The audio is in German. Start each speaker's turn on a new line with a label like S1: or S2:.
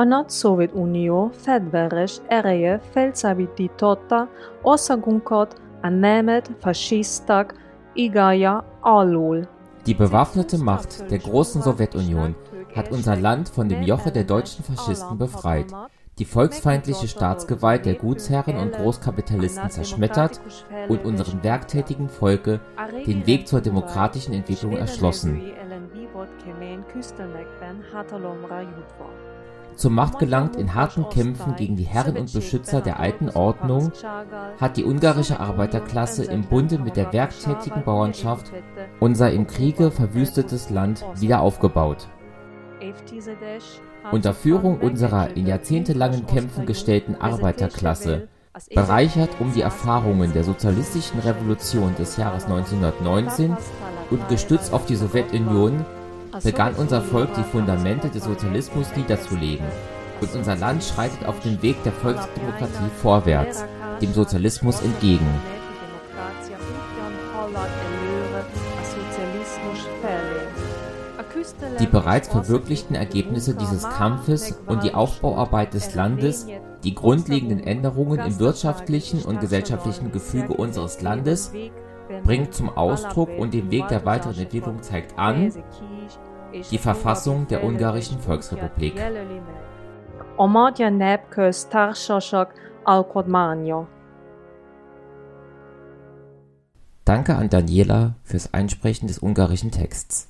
S1: a nagy Szovjetunió fegyveres ereje felszabadította országunkat a német fasiszták igája alól.
S2: Die bewaffnete Macht der großen Sowjetunion hat unser Land von dem Joche der deutschen Faschisten befreit, die volksfeindliche Staatsgewalt der Gutsherren und Großkapitalisten zerschmettert und unserem werktätigen Volke den Weg zur demokratischen Entwicklung erschlossen. Zur Macht gelangt in harten Kämpfen gegen die Herren und Beschützer der alten Ordnung, hat die ungarische Arbeiterklasse im Bunde mit der werktätigen Bauernschaft unser im Kriege verwüstetes Land wieder aufgebaut. Unter Führung unserer in jahrzehntelangen Kämpfen gestellten Arbeiterklasse, bereichert um die Erfahrungen der sozialistischen Revolution des Jahres 1919 und gestützt auf die Sowjetunion, begann unser Volk die Fundamente des Sozialismus niederzulegen, und unser Land schreitet auf dem Weg der Volksdemokratie vorwärts, dem Sozialismus entgegen. Die bereits verwirklichten Ergebnisse dieses Kampfes und die Aufbauarbeit des Landes, die grundlegenden Änderungen im wirtschaftlichen und gesellschaftlichen Gefüge unseres Landes bringt zum Ausdruck und den Weg der weiteren Entwicklung zeigt an die Verfassung der Ungarischen Volksrepublik. Danke an Daniela fürs Einsprechen des ungarischen Texts.